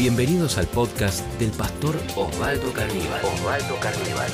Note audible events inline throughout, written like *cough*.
Bienvenidos al podcast del pastor Osvaldo Carníbal. Osvaldo Carníbal.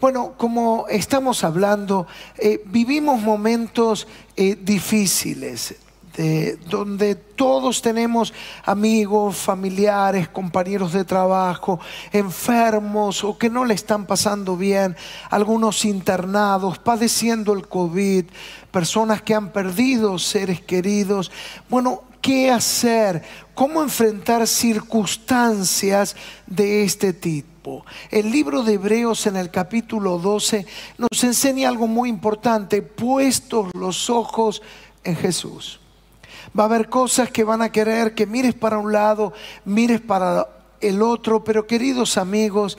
Bueno, como estamos hablando, eh, vivimos momentos eh, difíciles, de, donde todos tenemos amigos, familiares, compañeros de trabajo, enfermos o que no le están pasando bien, algunos internados, padeciendo el COVID, personas que han perdido seres queridos. Bueno, ¿qué hacer? ¿Cómo enfrentar circunstancias de este tipo? El libro de Hebreos en el capítulo 12 nos enseña algo muy importante, puestos los ojos en Jesús. Va a haber cosas que van a querer que mires para un lado, mires para el otro, pero queridos amigos,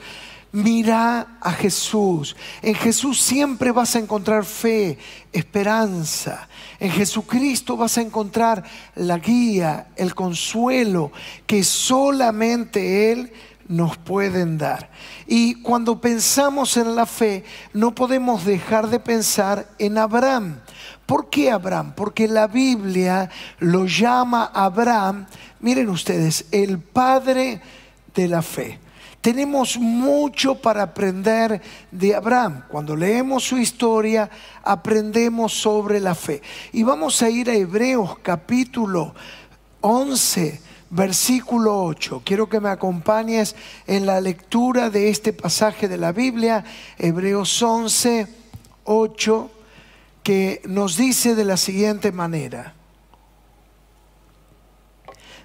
mira a Jesús. En Jesús siempre vas a encontrar fe, esperanza. En Jesucristo vas a encontrar la guía, el consuelo que solamente Él nos pueden dar. Y cuando pensamos en la fe, no podemos dejar de pensar en Abraham. ¿Por qué Abraham? Porque la Biblia lo llama Abraham, miren ustedes, el padre de la fe. Tenemos mucho para aprender de Abraham. Cuando leemos su historia, aprendemos sobre la fe. Y vamos a ir a Hebreos capítulo 11, versículo 8. Quiero que me acompañes en la lectura de este pasaje de la Biblia, Hebreos 11, 8 que nos dice de la siguiente manera.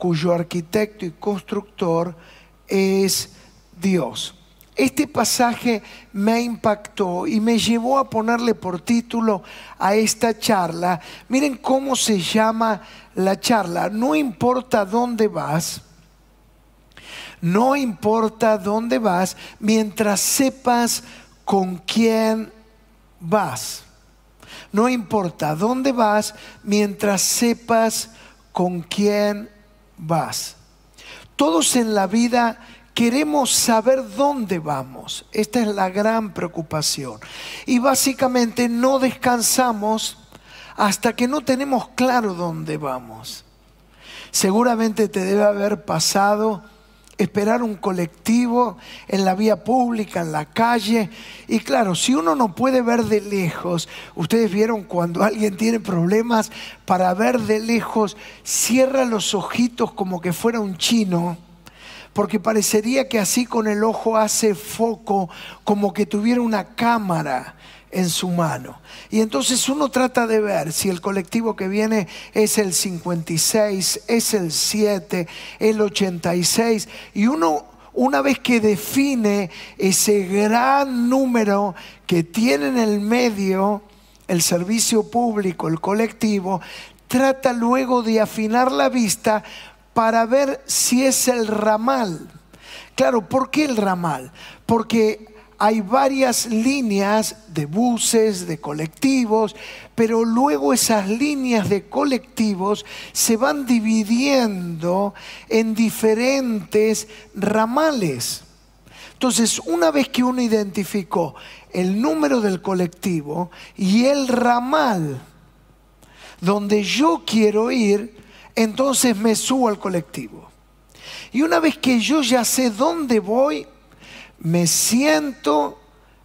cuyo arquitecto y constructor es Dios. Este pasaje me impactó y me llevó a ponerle por título a esta charla. Miren cómo se llama la charla. No importa dónde vas, no importa dónde vas, mientras sepas con quién vas. No importa dónde vas mientras sepas con quién vas. Todos en la vida queremos saber dónde vamos. Esta es la gran preocupación. Y básicamente no descansamos hasta que no tenemos claro dónde vamos. Seguramente te debe haber pasado esperar un colectivo en la vía pública, en la calle. Y claro, si uno no puede ver de lejos, ustedes vieron cuando *laughs* alguien tiene problemas para ver de lejos, cierra los ojitos como que fuera un chino porque parecería que así con el ojo hace foco, como que tuviera una cámara en su mano. Y entonces uno trata de ver si el colectivo que viene es el 56, es el 7, el 86, y uno una vez que define ese gran número que tiene en el medio el servicio público, el colectivo, trata luego de afinar la vista para ver si es el ramal. Claro, ¿por qué el ramal? Porque hay varias líneas de buses, de colectivos, pero luego esas líneas de colectivos se van dividiendo en diferentes ramales. Entonces, una vez que uno identificó el número del colectivo y el ramal donde yo quiero ir, entonces me subo al colectivo. Y una vez que yo ya sé dónde voy, me siento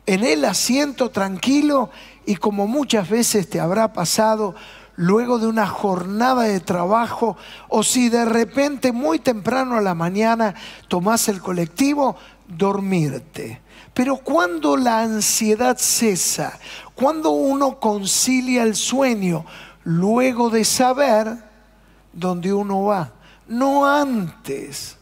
en el asiento tranquilo y como muchas veces te habrá pasado luego de una jornada de trabajo o si de repente muy temprano a la mañana tomás el colectivo, dormirte. Pero cuando la ansiedad cesa, cuando uno concilia el sueño, luego de saber dónde uno va, no antes.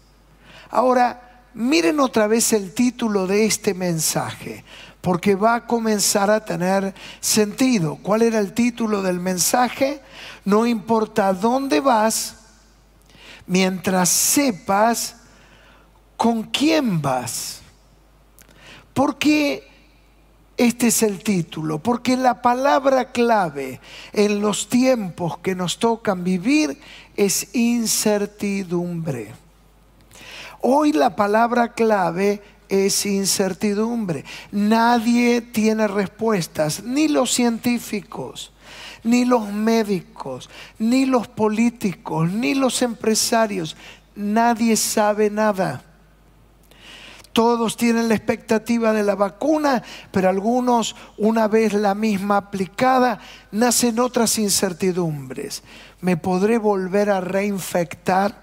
Ahora, Miren otra vez el título de este mensaje, porque va a comenzar a tener sentido. ¿Cuál era el título del mensaje? No importa dónde vas, mientras sepas ¿con quién vas? ¿Por qué este es el título? Porque la palabra clave en los tiempos que nos tocan vivir es incertidumbre. Hoy la palabra clave es incertidumbre. Nadie tiene respuestas, ni los científicos, ni los médicos, ni los políticos, ni los empresarios. Nadie sabe nada. Todos tienen la expectativa de la vacuna, pero algunos, una vez la misma aplicada, nacen otras incertidumbres. ¿Me podré volver a reinfectar?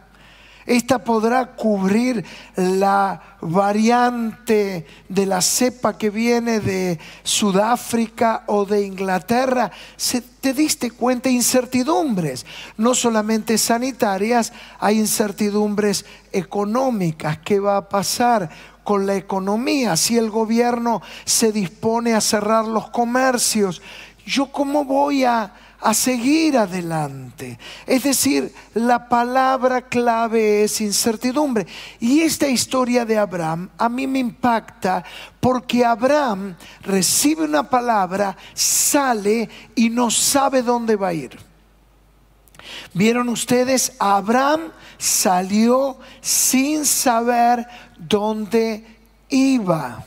Esta podrá cubrir la variante de la cepa que viene de Sudáfrica o de Inglaterra. ¿Se, ¿Te diste cuenta? Incertidumbres, no solamente sanitarias, hay incertidumbres económicas. ¿Qué va a pasar? con la economía, si el gobierno se dispone a cerrar los comercios, ¿yo cómo voy a, a seguir adelante. Es decir, la palabra clave es incertidumbre. Y esta historia de Abraham a mí me impacta porque Abraham recibe una palabra, sale y no sabe dónde va a ir. ¿Vieron ustedes? Abraham salió sin saber dónde iba.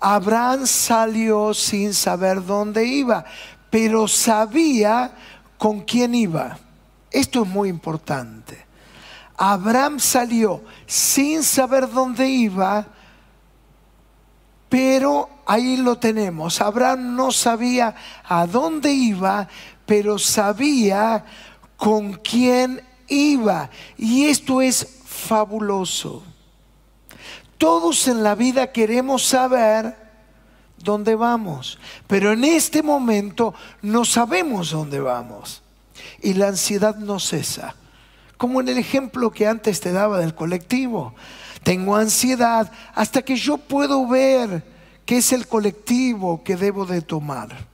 Abraham salió sin saber dónde iba pero sabía con quién iba. Esto es muy importante. Abraham salió sin saber dónde iba, pero ahí lo tenemos. Abraham no sabía a dónde iba, pero sabía con quién iba. Y esto es fabuloso. Todos en la vida queremos saber dónde vamos. Pero en este momento no sabemos dónde vamos. Y la ansiedad no cesa. Como en el ejemplo que antes te daba del colectivo. Tengo ansiedad hasta que yo puedo ver qué es el colectivo que debo de tomar.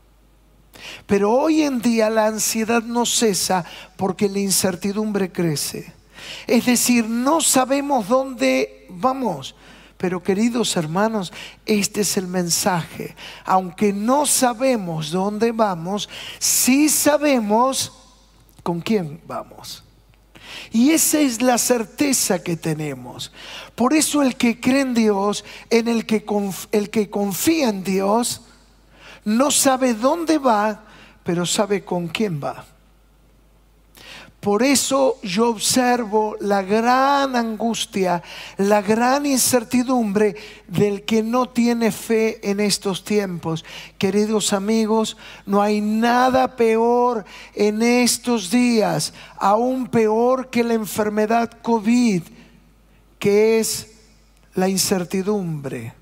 Pero hoy en día la ansiedad no cesa porque la incertidumbre crece. Es decir, no sabemos dónde vamos. Pero queridos hermanos, este es el mensaje. Aunque no sabemos dónde vamos, sí sabemos con quién vamos. Y esa es la certeza que tenemos. Por eso el que cree en Dios, en el que, el que confía en Dios, no sabe dónde va, pero sabe con quién va. Por eso yo observo la gran angustia, la gran incertidumbre del que no tiene fe en estos tiempos. Queridos amigos, no hay nada peor en estos días, aún peor que la enfermedad COVID, que es la incertidumbre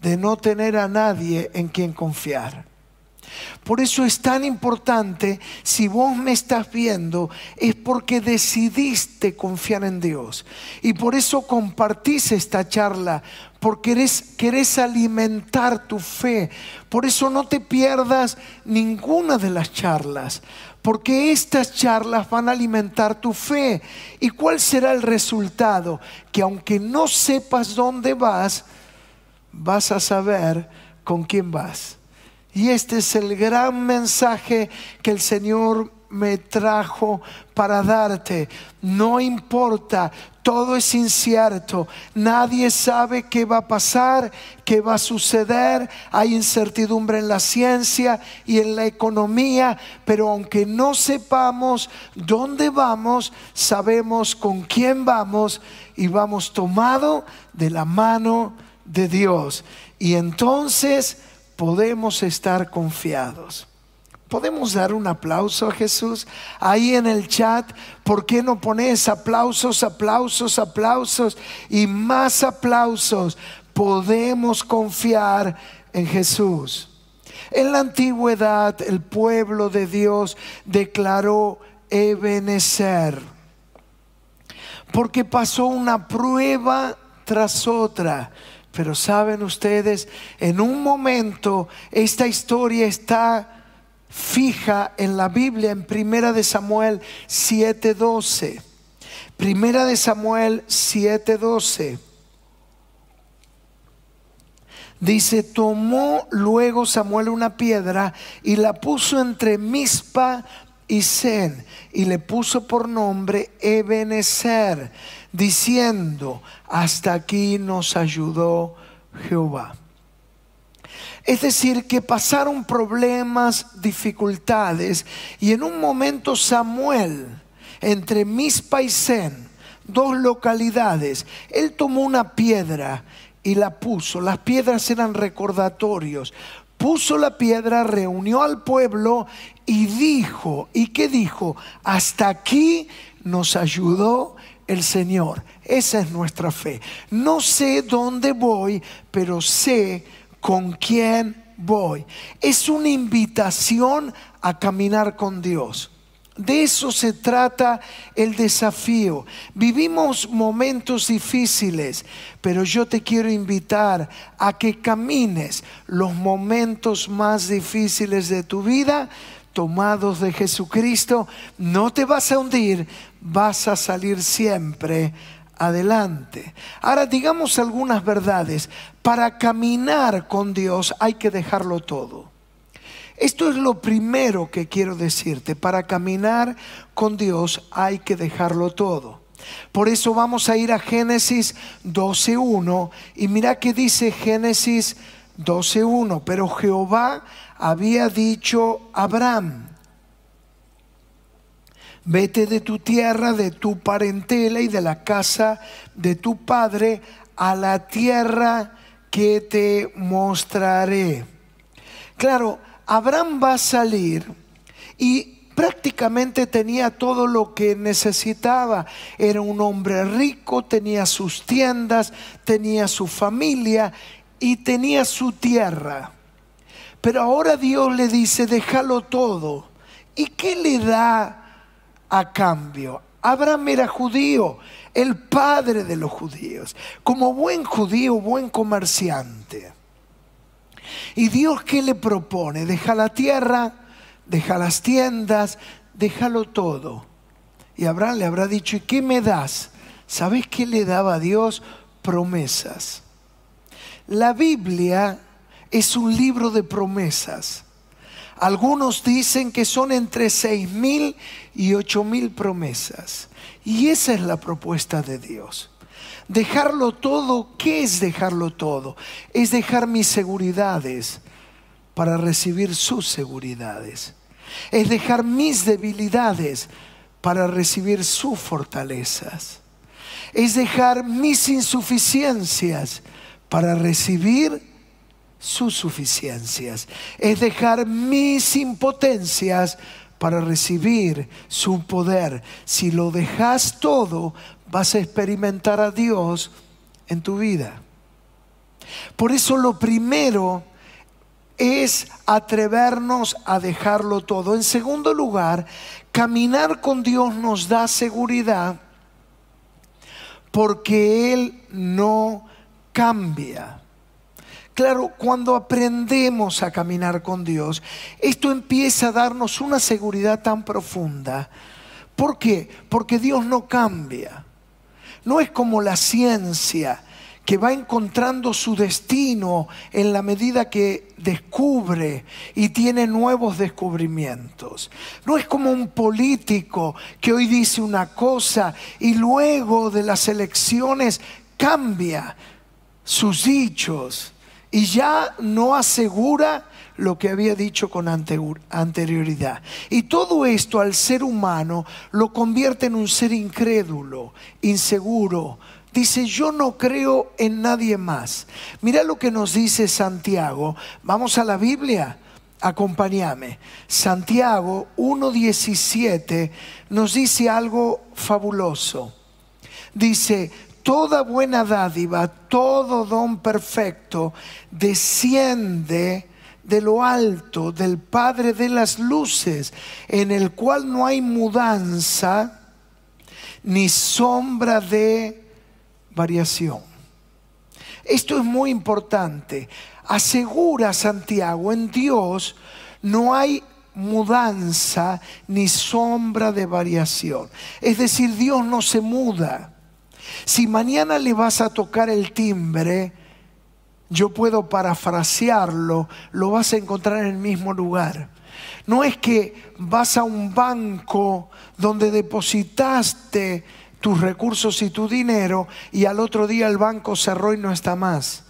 de no tener a nadie en quien confiar. Por eso es tan importante, si vos me estás viendo, es porque decidiste confiar en Dios. Y por eso compartís esta charla, porque querés, alimentar tu fe. Por eso no te pierdas ninguna de las charlas, porque estas charlas van a alimentar tu fe. ¿Y cuál será el resultado? Que aunque no sepas dónde vas, vas a saber con quién vas. Y este es el gran mensaje que el Señor me trajo para darte. No importa, todo es incierto. Nadie sabe qué va a pasar, qué va a suceder. Hay incertidumbre en la ciencia y en la economía, pero aunque no sepamos dónde vamos, sabemos con quién vamos y vamos tomado de la mano de Dios. Y entonces podemos estar confiados. ¿Podemos dar un aplauso a Jesús? Ahí en el chat, ¿por qué no pones aplausos, aplausos, aplausos y más aplausos? Podemos confiar en Jesús. En la antigüedad el pueblo de Dios declaró Ebenezer, porque pasó una prueba tras otra pero saben ustedes, en un momento esta historia está fija en la Biblia, en Primera de Samuel 7:12. Primera de Samuel 7:12. Dice, tomó luego Samuel una piedra y la puso entre Mispa y Zen y le puso por nombre Ebenezer diciendo, hasta aquí nos ayudó Jehová. Es decir, que pasaron problemas, dificultades, y en un momento Samuel, entre Mispa y Sen, dos localidades, él tomó una piedra y la puso. Las piedras eran recordatorios. Puso la piedra, reunió al pueblo y dijo, ¿y qué dijo? Hasta aquí nos ayudó el Señor. Esa es nuestra fe. No sé dónde voy, pero sé con quién voy. Es una invitación a caminar con Dios. De eso se trata el desafío. Vivimos momentos difíciles, pero yo te quiero invitar a que camines los momentos más difíciles de tu vida tomados de Jesucristo. No te vas a hundir, vas a salir siempre adelante. Ahora digamos algunas verdades. Para caminar con Dios hay que dejarlo todo. Esto es lo primero que quiero decirte. Para caminar con Dios hay que dejarlo todo. Por eso vamos a ir a Génesis 12.1 y mira que dice Génesis 12.1, pero Jehová había dicho a Abraham, vete de tu tierra, de tu parentela y de la casa de tu padre a la tierra que te mostraré. Claro, Abraham va a salir y prácticamente tenía todo lo que necesitaba. Era un hombre rico, tenía sus tiendas, tenía su familia y tenía su tierra. Pero ahora Dios le dice, déjalo todo. ¿Y qué le da a cambio? Abraham era judío, el padre de los judíos, como buen judío, buen comerciante. ¿Y Dios qué le propone? Deja la tierra, deja las tiendas, déjalo todo. Y Abraham le habrá dicho, ¿y qué me das? ¿Sabes qué le daba a Dios? Promesas. La Biblia es un libro de promesas. Algunos dicen que son entre seis mil y ocho mil promesas. Y esa es la propuesta de Dios. Dejarlo todo, ¿qué es dejarlo todo? Es dejar mis seguridades para recibir sus seguridades. Es dejar mis debilidades para recibir sus fortalezas. Es dejar mis insuficiencias para recibir sus suficiencias. Es dejar mis impotencias para recibir su poder. Si lo dejas todo, vas a experimentar a Dios en tu vida. Por eso lo primero es atrevernos a dejarlo todo. En segundo lugar, caminar con Dios nos da seguridad porque Él no cambia. Claro, cuando aprendemos a caminar con Dios, esto empieza a darnos una seguridad tan profunda. ¿Por qué? Porque Dios no cambia. No es como la ciencia que va encontrando su destino en la medida que descubre y tiene nuevos descubrimientos. No es como un político que hoy dice una cosa y luego de las elecciones cambia sus dichos y ya no asegura lo que había dicho con anterioridad. Y todo esto al ser humano lo convierte en un ser incrédulo, inseguro. Dice, yo no creo en nadie más. Mira lo que nos dice Santiago. Vamos a la Biblia. Acompáñame. Santiago 1.17 nos dice algo fabuloso. Dice, toda buena dádiva, todo don perfecto desciende de lo alto, del Padre de las luces, en el cual no hay mudanza ni sombra de variación. Esto es muy importante. Asegura Santiago, en Dios no hay mudanza ni sombra de variación. Es decir, Dios no se muda. Si mañana le vas a tocar el timbre, yo puedo parafrasearlo, lo vas a encontrar en el mismo lugar. No es que vas a un banco donde depositaste tus recursos y tu dinero y al otro día el banco cerró y no está más.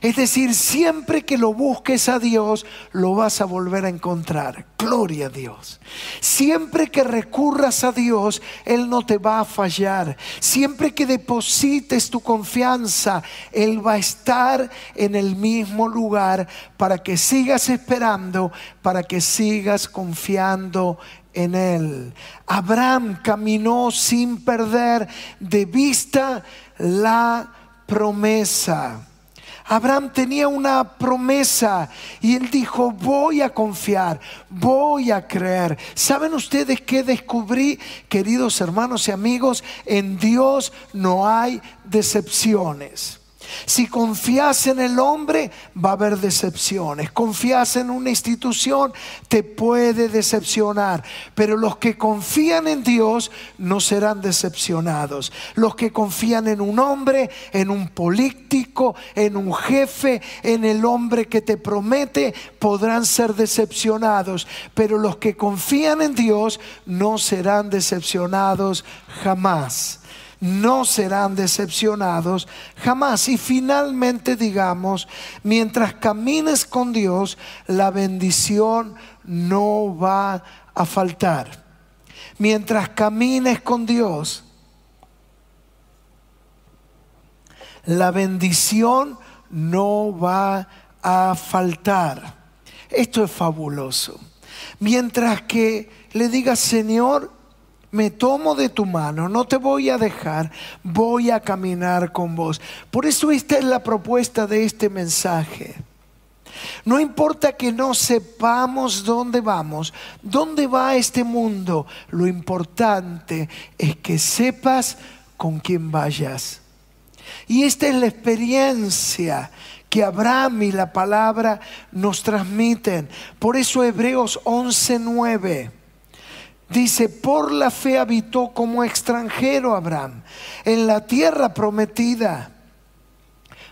Es decir, siempre que lo busques a Dios, lo vas a volver a encontrar. Gloria a Dios. Siempre que recurras a Dios, Él no te va a fallar. Siempre que deposites tu confianza, Él va a estar en el mismo lugar para que sigas esperando, para que sigas confiando en Él. Abraham caminó sin perder de vista la promesa. Abraham tenía una promesa y él dijo, voy a confiar, voy a creer. ¿Saben ustedes qué descubrí, queridos hermanos y amigos? En Dios no hay decepciones. Si confías en el hombre, va a haber decepciones. Confías en una institución, te puede decepcionar. Pero los que confían en Dios no serán decepcionados. Los que confían en un hombre, en un político, en un jefe, en el hombre que te promete, podrán ser decepcionados. Pero los que confían en Dios no serán decepcionados jamás no serán decepcionados jamás. Y finalmente digamos, mientras camines con Dios, la bendición no va a faltar. Mientras camines con Dios, la bendición no va a faltar. Esto es fabuloso. Mientras que le digas, Señor, me tomo de tu mano, no te voy a dejar, voy a caminar con vos. Por eso esta es la propuesta de este mensaje. No importa que no sepamos dónde vamos, dónde va este mundo, lo importante es que sepas con quién vayas. Y esta es la experiencia que Abraham y la palabra nos transmiten. Por eso Hebreos 11:9 Dice, por la fe habitó como extranjero Abraham en la tierra prometida,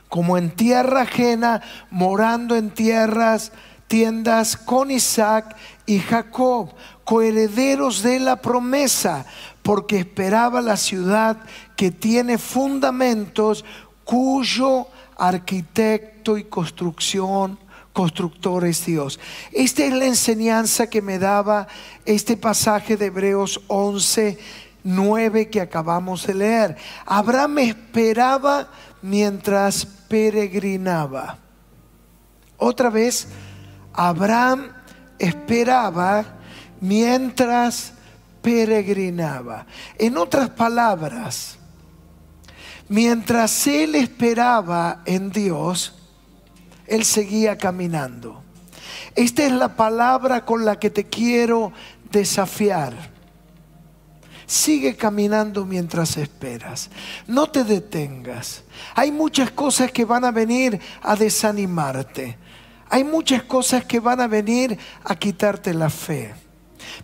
como en tierra ajena, morando en tierras, tiendas con Isaac y Jacob, coherederos de la promesa, porque esperaba la ciudad que tiene fundamentos, cuyo arquitecto y construcción constructor es Dios. Esta es la enseñanza que me daba este pasaje de Hebreos 11, 9 que acabamos de leer. Abraham esperaba mientras peregrinaba. Otra vez, Abraham esperaba mientras peregrinaba. En otras palabras, mientras él esperaba en Dios, él seguía caminando. Esta es la palabra con la que te quiero desafiar. Sigue caminando mientras esperas. No te detengas. Hay muchas cosas que van a venir a desanimarte. Hay muchas cosas que van a venir a quitarte la fe.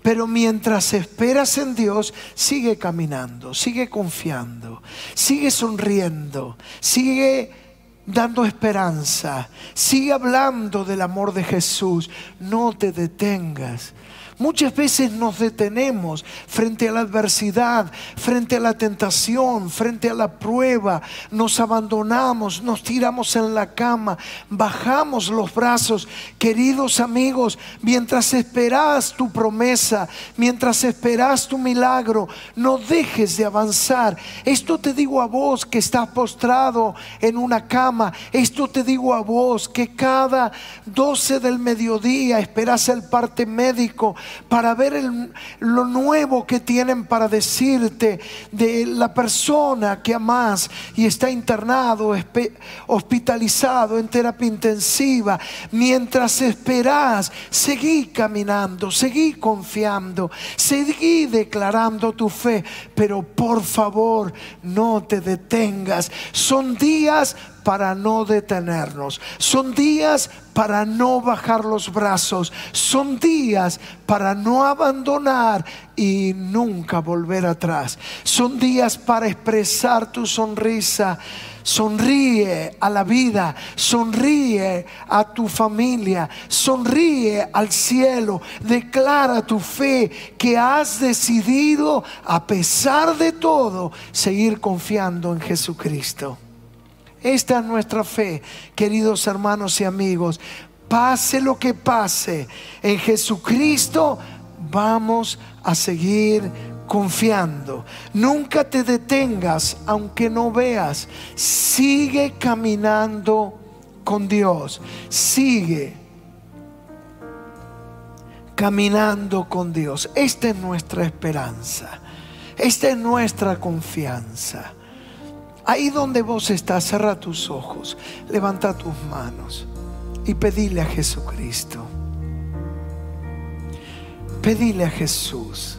Pero mientras esperas en Dios, sigue caminando, sigue confiando, sigue sonriendo, sigue dando esperanza. Sigue hablando del amor de Jesús. No te detengas. Muchas veces nos detenemos frente a la adversidad, frente a la tentación, frente a la prueba. Nos abandonamos, nos tiramos en la cama, bajamos los brazos. Queridos amigos, mientras esperas tu promesa, mientras esperas tu milagro, no dejes de avanzar. Esto te digo a vos que estás postrado en una cama. Esto te digo a vos que cada 12 del mediodía esperas el parte médico para ver lo nuevo que tienen para decirte de la persona que amas y está internado, hospitalizado en terapia intensiva. Mientras esperas, seguí caminando, seguí confiando, seguí declarando tu fe, pero por favor no te detengas. Son días para no detenernos. Son días para no bajar los brazos. Son días para no abandonar y nunca volver atrás. Son días para expresar tu sonrisa. Sonríe a la vida, sonríe a tu familia, sonríe al cielo. Declara tu fe que has decidido, a pesar de todo, seguir confiando en Jesucristo. Esta es nuestra fe, queridos hermanos y amigos. Pase lo que pase, en Jesucristo vamos a seguir confiando. Nunca te detengas aunque no veas. Sigue caminando con Dios. Sigue caminando con Dios. Esta es nuestra esperanza. Esta es nuestra confianza. Ahí donde vos estás, cerra tus ojos, levanta tus manos y pedile a Jesucristo. Pedile a Jesús.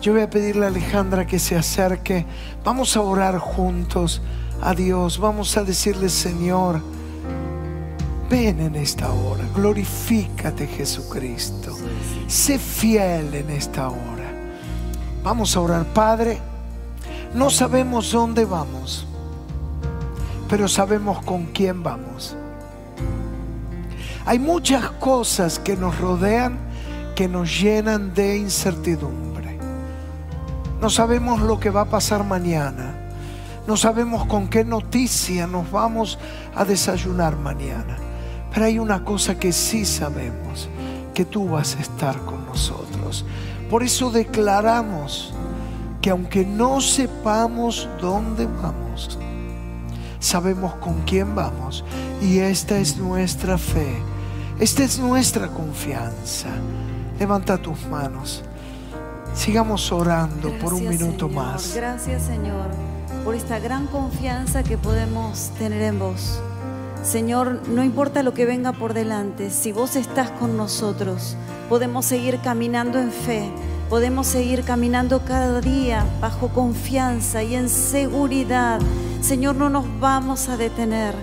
Yo voy a pedirle a Alejandra que se acerque. Vamos a orar juntos a Dios. Vamos a decirle, Señor, ven en esta hora. Glorifícate, Jesucristo. Sé fiel en esta hora. Vamos a orar, Padre. No sabemos dónde vamos, pero sabemos con quién vamos. Hay muchas cosas que nos rodean que nos llenan de incertidumbre. No sabemos lo que va a pasar mañana. No sabemos con qué noticia nos vamos a desayunar mañana. Pero hay una cosa que sí sabemos, que tú vas a estar con nosotros. Por eso declaramos que aunque no sepamos dónde vamos, sabemos con quién vamos. Y esta es nuestra fe. Esta es nuestra confianza. Levanta tus manos. Sigamos orando por un minuto más. Gracias Señor por esta gran confianza que podemos tener en vos. Señor, no importa lo que venga por delante, si vos estás con nosotros, podemos seguir caminando en fe, podemos seguir caminando cada día bajo confianza y en seguridad. Señor, no nos vamos a detener,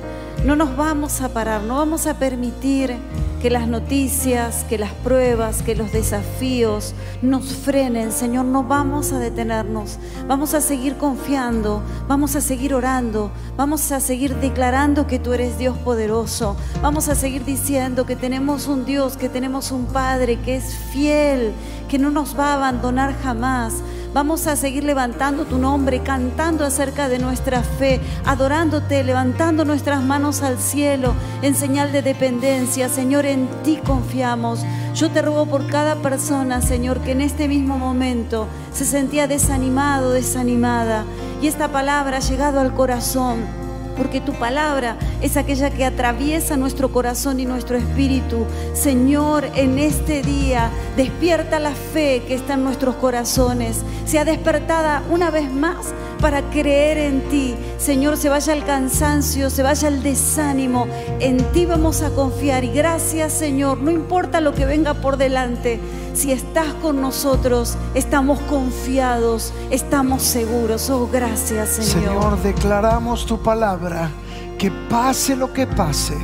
no nos vamos a parar, no vamos a permitir que las noticias, que las pruebas, que los desafíos nos frenen. Señor, no vamos a detenernos. Vamos a seguir confiando, vamos a seguir orando, vamos a seguir declarando que tú eres Dios poderoso. Vamos a seguir diciendo que tenemos un Dios, que tenemos un Padre que es fiel, que no nos va a abandonar jamás. Vamos a seguir levantando tu nombre, cantando acerca de nuestra fe, adorándote, levantando nuestras manos al cielo en señal de dependencia. Señor, en ti confiamos. Yo te ruego por cada persona, Señor, que en este mismo momento se sentía desanimado, desanimada. Y esta palabra ha llegado al corazón porque tu palabra es aquella que atraviesa nuestro corazón y nuestro espíritu. Señor, en este día despierta la fe que está en nuestros corazones, sea despertada una vez más para creer en ti. Señor, se vaya el cansancio, se vaya el desánimo, en ti vamos a confiar. Y gracias Señor, no importa lo que venga por delante, si estás con nosotros, estamos confiados, estamos seguros. Oh, gracias, Señor. Señor, declaramos tu palabra, que pase lo que pase,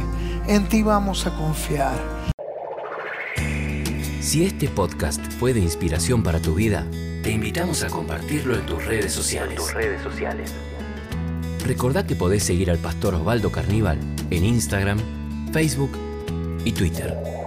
en ti vamos a confiar. Si este podcast fue de inspiración para tu vida, te invitamos a compartirlo en tus redes sociales. tus redes sociales. Recordá que podés seguir al pastor Osvaldo Carníbal en Instagram, Facebook y Twitter.